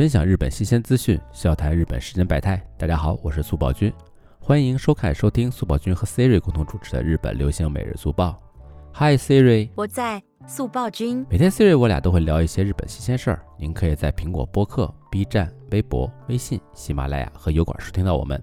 分享日本新鲜资讯，笑谈日本世间百态。大家好，我是速报君，欢迎收看收听速报君和 Siri 共同主持的日本流行每日速报。Hi Siri，我在速报君。每天 Siri 我俩都会聊一些日本新鲜事儿，您可以在苹果播客、B 站、微博、微信、喜马拉雅和油管收听到我们。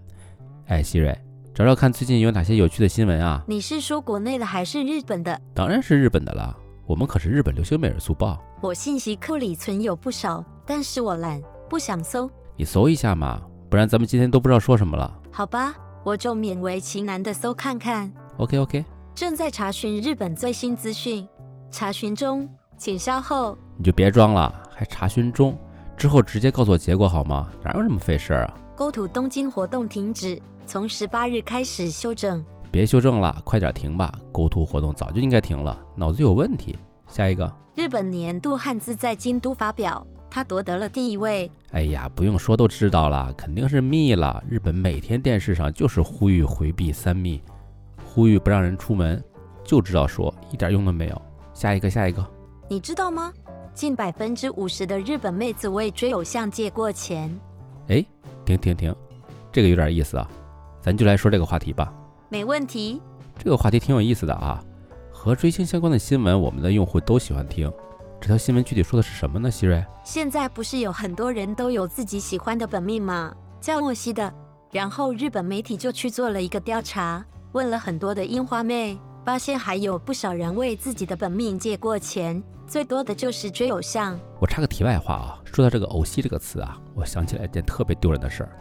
哎，Siri，找找看最近有哪些有趣的新闻啊？你是说国内的还是日本的？当然是日本的了，我们可是日本流行美人速报。我信息库里存有不少，但是我懒，不想搜。你搜一下嘛，不然咱们今天都不知道说什么了。好吧，我就勉为其难的搜看看。OK OK，正在查询日本最新资讯，查询中，请稍后。你就别装了，还查询中，之后直接告诉我结果好吗？哪有那么费事儿啊？Go to 东京活动停止，从十八日开始修正。别修正了，快点停吧！构图活动早就应该停了，脑子有问题。下一个，日本年度汉字在京都发表，他夺得了第一位。哎呀，不用说都知道了，肯定是密了。日本每天电视上就是呼吁回避三密，呼吁不让人出门，就知道说，一点用都没有。下一个，下一个，你知道吗？近百分之五十的日本妹子为追偶像借过钱。哎，停停停，这个有点意思啊，咱就来说这个话题吧。没问题。这个话题挺有意思的啊，和追星相关的新闻，我们的用户都喜欢听。这条新闻具体说的是什么呢？希瑞，现在不是有很多人都有自己喜欢的本命吗？叫莫西的。然后日本媒体就去做了一个调查，问了很多的樱花妹，发现还有不少人为自己的本命借过钱，最多的就是追偶像。我插个题外话啊，说到这个“偶戏”这个词啊，我想起来一件特别丢人的事儿。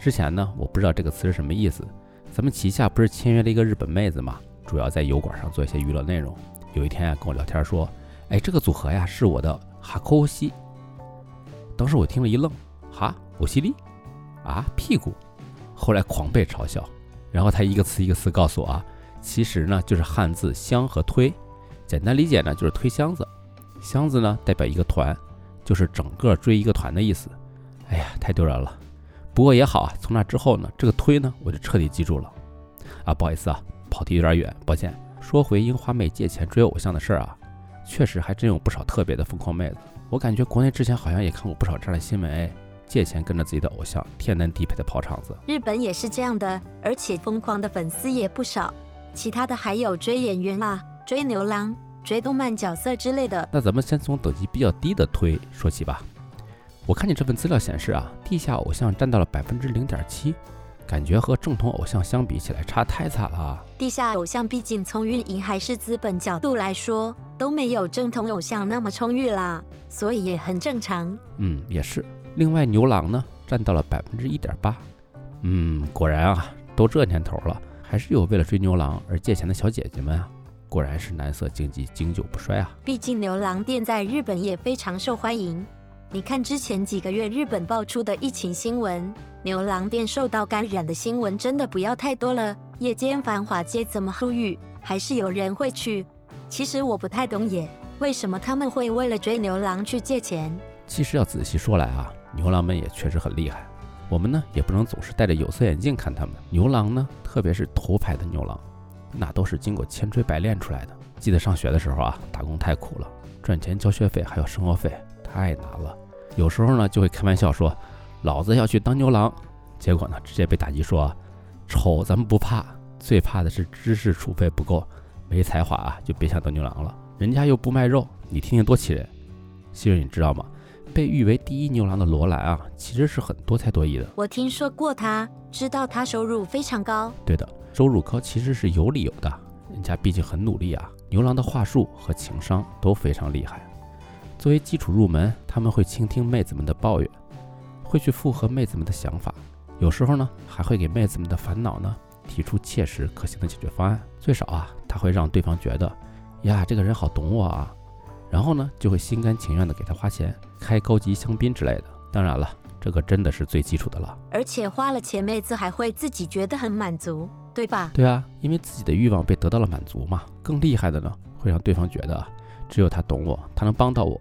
之前呢，我不知道这个词是什么意思。咱们旗下不是签约了一个日本妹子嘛，主要在油管上做一些娱乐内容。有一天啊，跟我聊天说，哎，这个组合呀是我的哈库西。当时我听了一愣，哈，我西里啊，屁股。后来狂被嘲笑，然后他一个词一个词告诉我啊，其实呢就是汉字“箱”和“推”，简单理解呢就是推箱子，箱子呢代表一个团，就是整个追一个团的意思。哎呀，太丢人了。不过也好啊，从那之后呢，这个推呢我就彻底记住了。啊，不好意思啊，跑题有点远，抱歉。说回樱花妹借钱追偶像的事儿啊，确实还真有不少特别的疯狂妹子。我感觉国内之前好像也看过不少这样的新闻，哎，借钱跟着自己的偶像天南地北的跑场子。日本也是这样的，而且疯狂的粉丝也不少。其他的还有追演员啊，追牛郎、追动漫角色之类的。那咱们先从等级比较低的推说起吧。我看见这份资料显示啊，地下偶像占到了百分之零点七，感觉和正统偶像相比起来差太惨了啊。地下偶像毕竟从运营还是资本角度来说，都没有正统偶像那么充裕啦，所以也很正常。嗯，也是。另外牛郎呢，占到了百分之一点八。嗯，果然啊，都这年头了，还是有为了追牛郎而借钱的小姐姐们啊。果然是男色经济经久不衰啊。毕竟牛郎店在日本也非常受欢迎。你看之前几个月日本爆出的疫情新闻，牛郎店受到感染的新闻真的不要太多了。夜间繁华街怎么呼吁，还是有人会去。其实我不太懂耶，为什么他们会为了追牛郎去借钱？其实要仔细说来啊，牛郎们也确实很厉害。我们呢也不能总是戴着有色眼镜看他们。牛郎呢，特别是头牌的牛郎，那都是经过千锤百炼出来的。记得上学的时候啊，打工太苦了，赚钱交学费还有生活费，太难了。有时候呢就会开玩笑说，老子要去当牛郎，结果呢直接被打击说，丑咱们不怕，最怕的是知识储备不够，没才华啊就别想当牛郎了。人家又不卖肉，你听听多气人。希瑞，你知道吗？被誉为第一牛郎的罗兰啊，其实是很多才多艺的。我听说过他，知道他收入非常高。对的，收入高其实是有理由的，人家毕竟很努力啊。牛郎的话术和情商都非常厉害。作为基础入门，他们会倾听妹子们的抱怨，会去附和妹子们的想法，有时候呢还会给妹子们的烦恼呢提出切实可行的解决方案。最少啊，他会让对方觉得，呀，这个人好懂我啊。然后呢，就会心甘情愿的给他花钱，开高级香槟之类的。当然了，这个真的是最基础的了。而且花了钱，妹子还会自己觉得很满足，对吧？对啊，因为自己的欲望被得到了满足嘛。更厉害的呢，会让对方觉得只有他懂我，他能帮到我，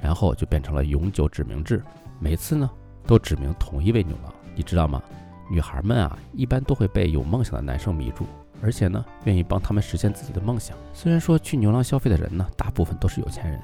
然后就变成了永久指名制。每次呢，都指明同一位牛郎。你知道吗？女孩们啊，一般都会被有梦想的男生迷住。而且呢，愿意帮他们实现自己的梦想。虽然说去牛郎消费的人呢，大部分都是有钱人，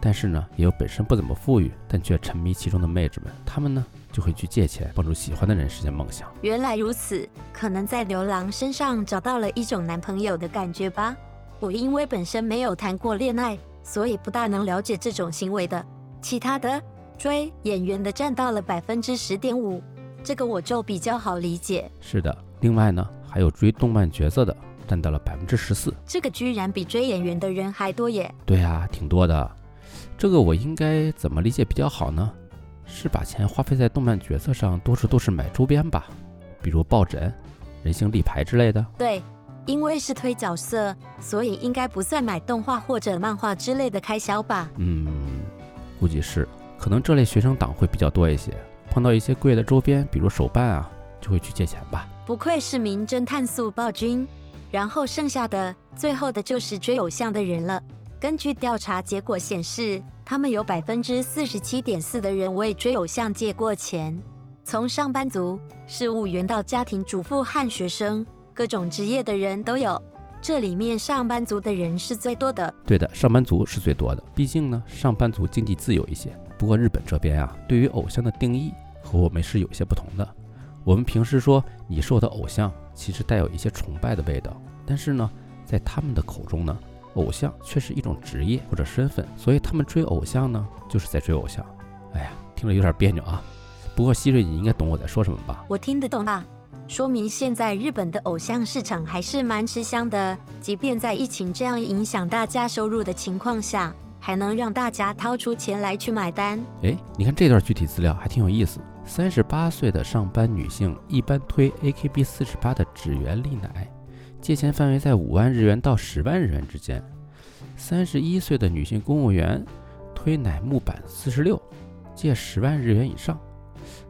但是呢，也有本身不怎么富裕，但却沉迷其中的妹纸们，她们呢就会去借钱，帮助喜欢的人实现梦想。原来如此，可能在牛郎身上找到了一种男朋友的感觉吧。我因为本身没有谈过恋爱，所以不大能了解这种行为的。其他的追演员的占到了百分之十点五，这个我就比较好理解。是的，另外呢，还有追动漫角色的，占到了百分之十四。这个居然比追演员的人还多耶！对啊，挺多的。这个我应该怎么理解比较好呢？是把钱花费在动漫角色上，多数都是买周边吧，比如抱枕、人形立牌之类的。对，因为是推角色，所以应该不算买动画或者漫画之类的开销吧？嗯，估计是。可能这类学生党会比较多一些，碰到一些贵的周边，比如手办啊，就会去借钱吧。不愧是名侦探速报君。然后剩下的，最后的就是追偶像的人了。根据调查结果显示，他们有百分之四十七点四的人为追偶像借过钱，从上班族、事务员到家庭主妇和学生，各种职业的人都有。这里面上班族的人是最多的。对的，上班族是最多的，毕竟呢，上班族经济自由一些。不过日本这边啊，对于偶像的定义和我们是有些不同的。我们平时说你是我的偶像，其实带有一些崇拜的味道，但是呢，在他们的口中呢，偶像却是一种职业或者身份，所以他们追偶像呢，就是在追偶像。哎呀，听着有点别扭啊。不过希瑞，你应该懂我在说什么吧？我听得懂啊，说明现在日本的偶像市场还是蛮吃香的，即便在疫情这样影响大家收入的情况下，还能让大家掏出钱来去买单。哎，你看这段具体资料还挺有意思。三十八岁的上班女性一般推 AKB 四十八的指原丽乃，借钱范围在五万日元到十万日元之间。三十一岁的女性公务员推乃木坂四十六，借十万日元以上。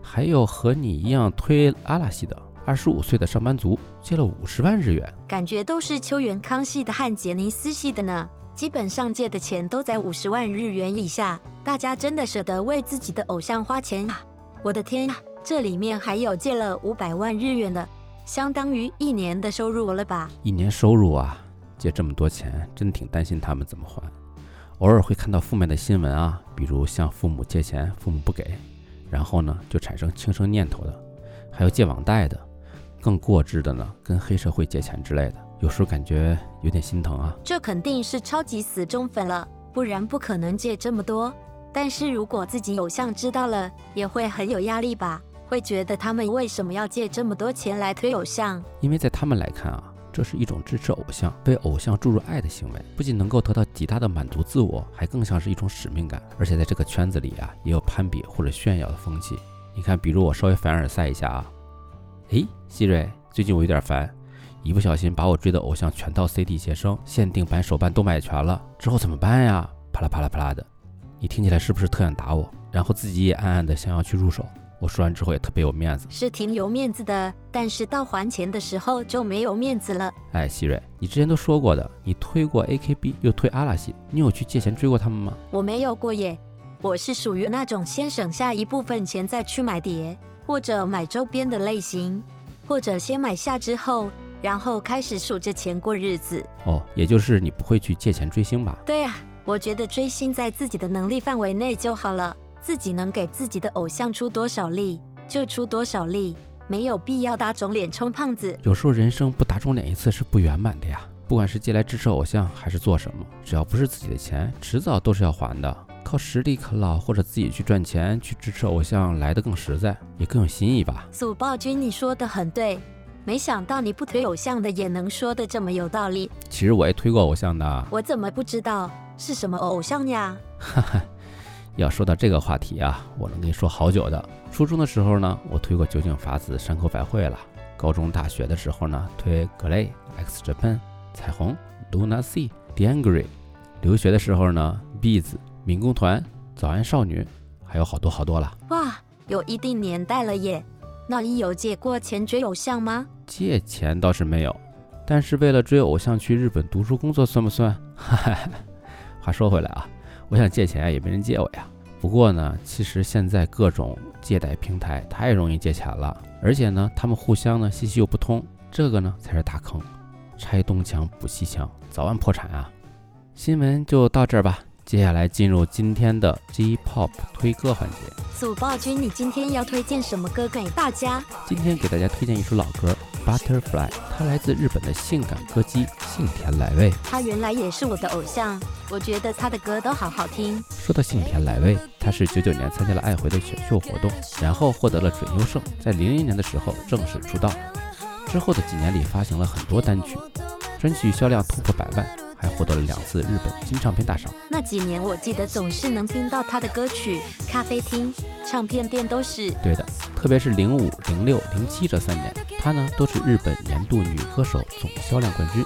还有和你一样推阿拉系的二十五岁的上班族，借了五十万日元。感觉都是秋元康系的和杰尼斯系的呢，基本上借的钱都在五十万日元以下。大家真的舍得为自己的偶像花钱啊！我的天呀，这里面还有借了五百万日元的，相当于一年的收入了吧？一年收入啊，借这么多钱，真挺担心他们怎么还。偶尔会看到负面的新闻啊，比如向父母借钱，父母不给，然后呢就产生轻生念头的，还有借网贷的，更过之的呢，跟黑社会借钱之类的，有时候感觉有点心疼啊。这肯定是超级死忠粉了，不然不可能借这么多。但是如果自己偶像知道了，也会很有压力吧？会觉得他们为什么要借这么多钱来推偶像？因为在他们来看啊，这是一种支持偶像、为偶像注入爱的行为，不仅能够得到极大的满足自我，还更像是一种使命感。而且在这个圈子里啊，也有攀比或者炫耀的风气。你看，比如我稍微凡尔赛一下啊，诶，希瑞，最近我有点烦，一不小心把我追的偶像全套 CD 写生、限定版手办都买全了，之后怎么办呀？啪啦啪啦啪啦的。你听起来是不是特想打我？然后自己也暗暗的想要去入手。我说完之后也特别有面子，是挺有面子的，但是到还钱的时候就没有面子了。哎，希瑞，你之前都说过的，你推过 AKB 又推阿拉西，你有去借钱追过他们吗？我没有过耶，我是属于那种先省下一部分钱再去买碟或者买周边的类型，或者先买下之后，然后开始数着钱过日子。哦，也就是你不会去借钱追星吧？对啊。我觉得追星在自己的能力范围内就好了，自己能给自己的偶像出多少力就出多少力，没有必要打肿脸充胖子。有时候人生不打肿脸一次是不圆满的呀。不管是借来支持偶像还是做什么，只要不是自己的钱，迟早都是要还的。靠实力啃老或者自己去赚钱去支持偶像来的更实在，也更有新意吧。祖暴君，你说的很对，没想到你不推偶像的也能说的这么有道理。其实我也推过偶像的，我怎么不知道？是什么偶像呀？哈哈，要说到这个话题啊，我能跟你说好久的。初中的时候呢，我推过酒井法子、山口百惠了；高中、大学的时候呢，推 Glay、X Japan、彩虹、Luna C、d a n g r y 留学的时候呢，Bees、民工团、早安少女，还有好多好多了。哇，有一定年代了耶！那你有借过钱追偶像吗？借钱倒是没有，但是为了追偶像去日本读书工作算不算？哈哈。话说回来啊，我想借钱也没人借我呀。不过呢，其实现在各种借贷平台太容易借钱了，而且呢，他们互相呢信息又不通，这个呢才是大坑。拆东墙补西墙，早晚破产啊！新闻就到这儿吧。接下来进入今天的 J-Pop 推歌环节。祖暴君，你今天要推荐什么歌给大家？今天给大家推荐一首老歌《Butterfly》，它来自日本的性感歌姬幸田来未。他原来也是我的偶像，我觉得他的歌都好好听。说到幸田来未，他是九九年参加了爱回的选秀活动，然后获得了准优胜，在零零年的时候正式出道。之后的几年里发行了很多单曲，专辑销量突破百万。还获得了两次日本金唱片大赏。那几年我记得总是能听到他的歌曲，咖啡厅、唱片店都是。对的，特别是零五、零六、零七这三年，他呢都是日本年度女歌手总销量冠军。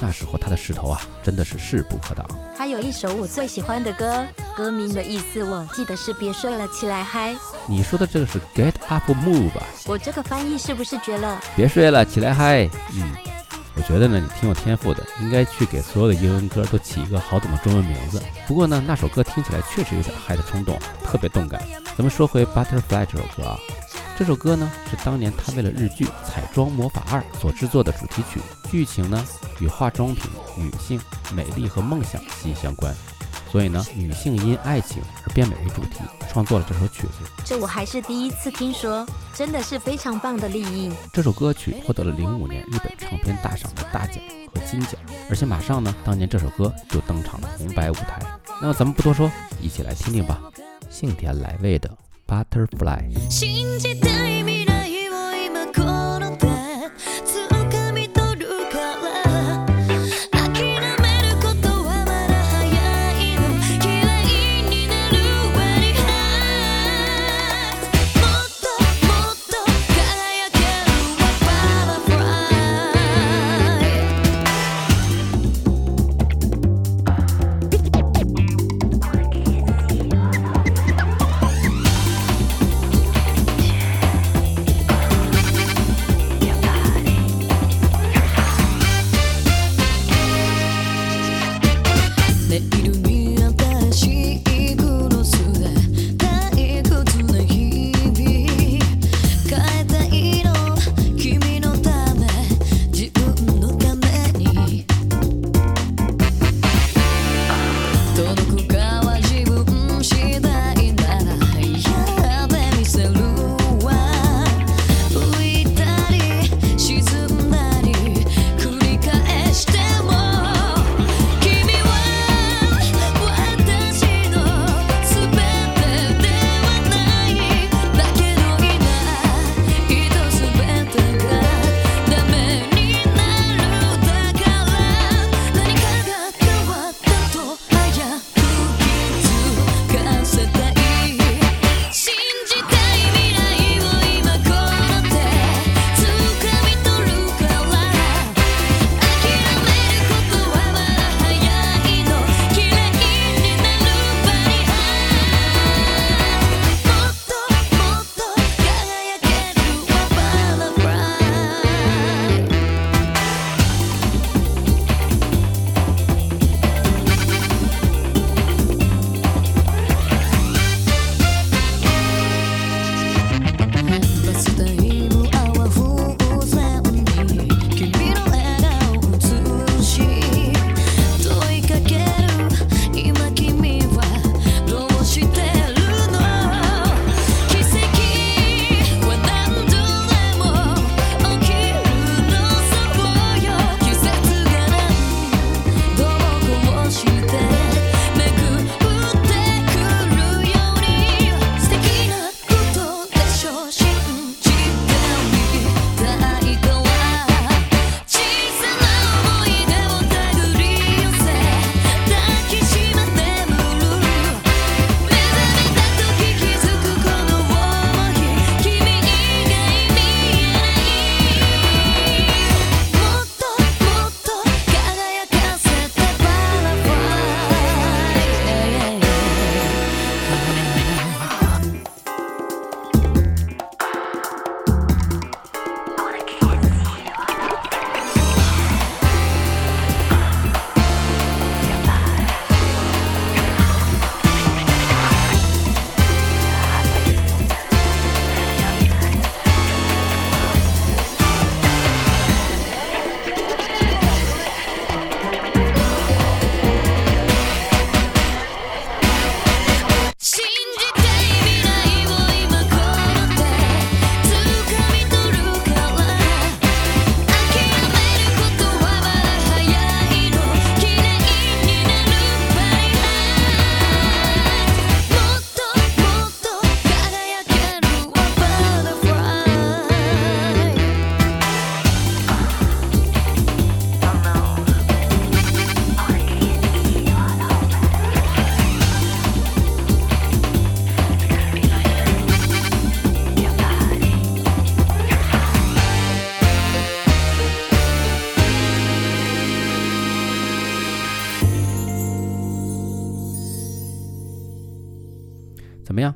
那时候他的势头啊，真的是势不可挡。还有一首我最喜欢的歌，歌名的意思我记得是“别睡了，起来嗨”。你说的这个是 “Get Up Move” 吧？我这个翻译是不是绝了？别睡了，起来嗨。嗯。我觉得呢，你挺有天赋的，应该去给所有的英文歌都起一个好懂的中文名字。不过呢，那首歌听起来确实有点嗨的冲动，特别动感。咱们说回《Butterfly》这首歌啊，这首歌呢是当年他为了日剧《彩妆魔法二》所制作的主题曲，剧情呢与化妆品、女性、美丽和梦想息息相关。所以呢，女性因爱情而变美为主题，创作了这首曲子。这我还是第一次听说，真的是非常棒的立意。这首歌曲获得了零五年日本唱片大赏的大奖和金奖，而且马上呢，当年这首歌就登场了红白舞台。那么咱们不多说，一起来听听吧。幸田来未的《Butterfly》。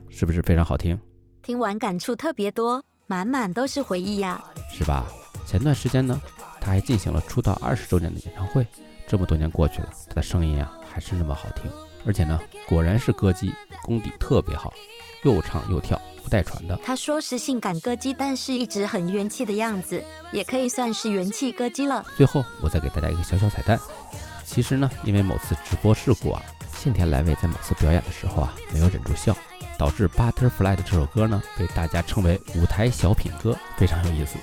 是不是非常好听？听完感触特别多，满满都是回忆呀。是吧？前段时间呢，他还进行了出道二十周年的演唱会。这么多年过去了，他的声音啊还是那么好听，而且呢，果然是歌姬，功底特别好，又唱又跳，不带喘的。他说是性感歌姬，但是一直很元气的样子，也可以算是元气歌姬了。最后，我再给大家一个小小彩蛋。其实呢，因为某次直播事故啊，信田来未在某次表演的时候啊，没有忍住笑。导致《Butterfly》的这首歌呢，被大家称为舞台小品歌，非常有意思。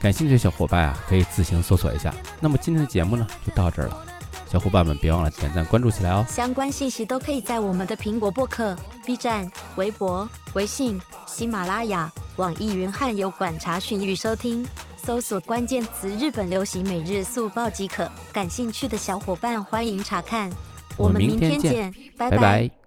感兴趣的小伙伴啊，可以自行搜索一下。那么今天的节目呢，就到这儿了。小伙伴们别忘了点赞关注起来哦。相关信息都可以在我们的苹果播客、B 站、微博、微信、喜马拉雅、网易云汉有馆查询与收听，搜索关键词“日本流行每日速报”即可。感兴趣的小伙伴欢迎查看。我们明天见，拜拜。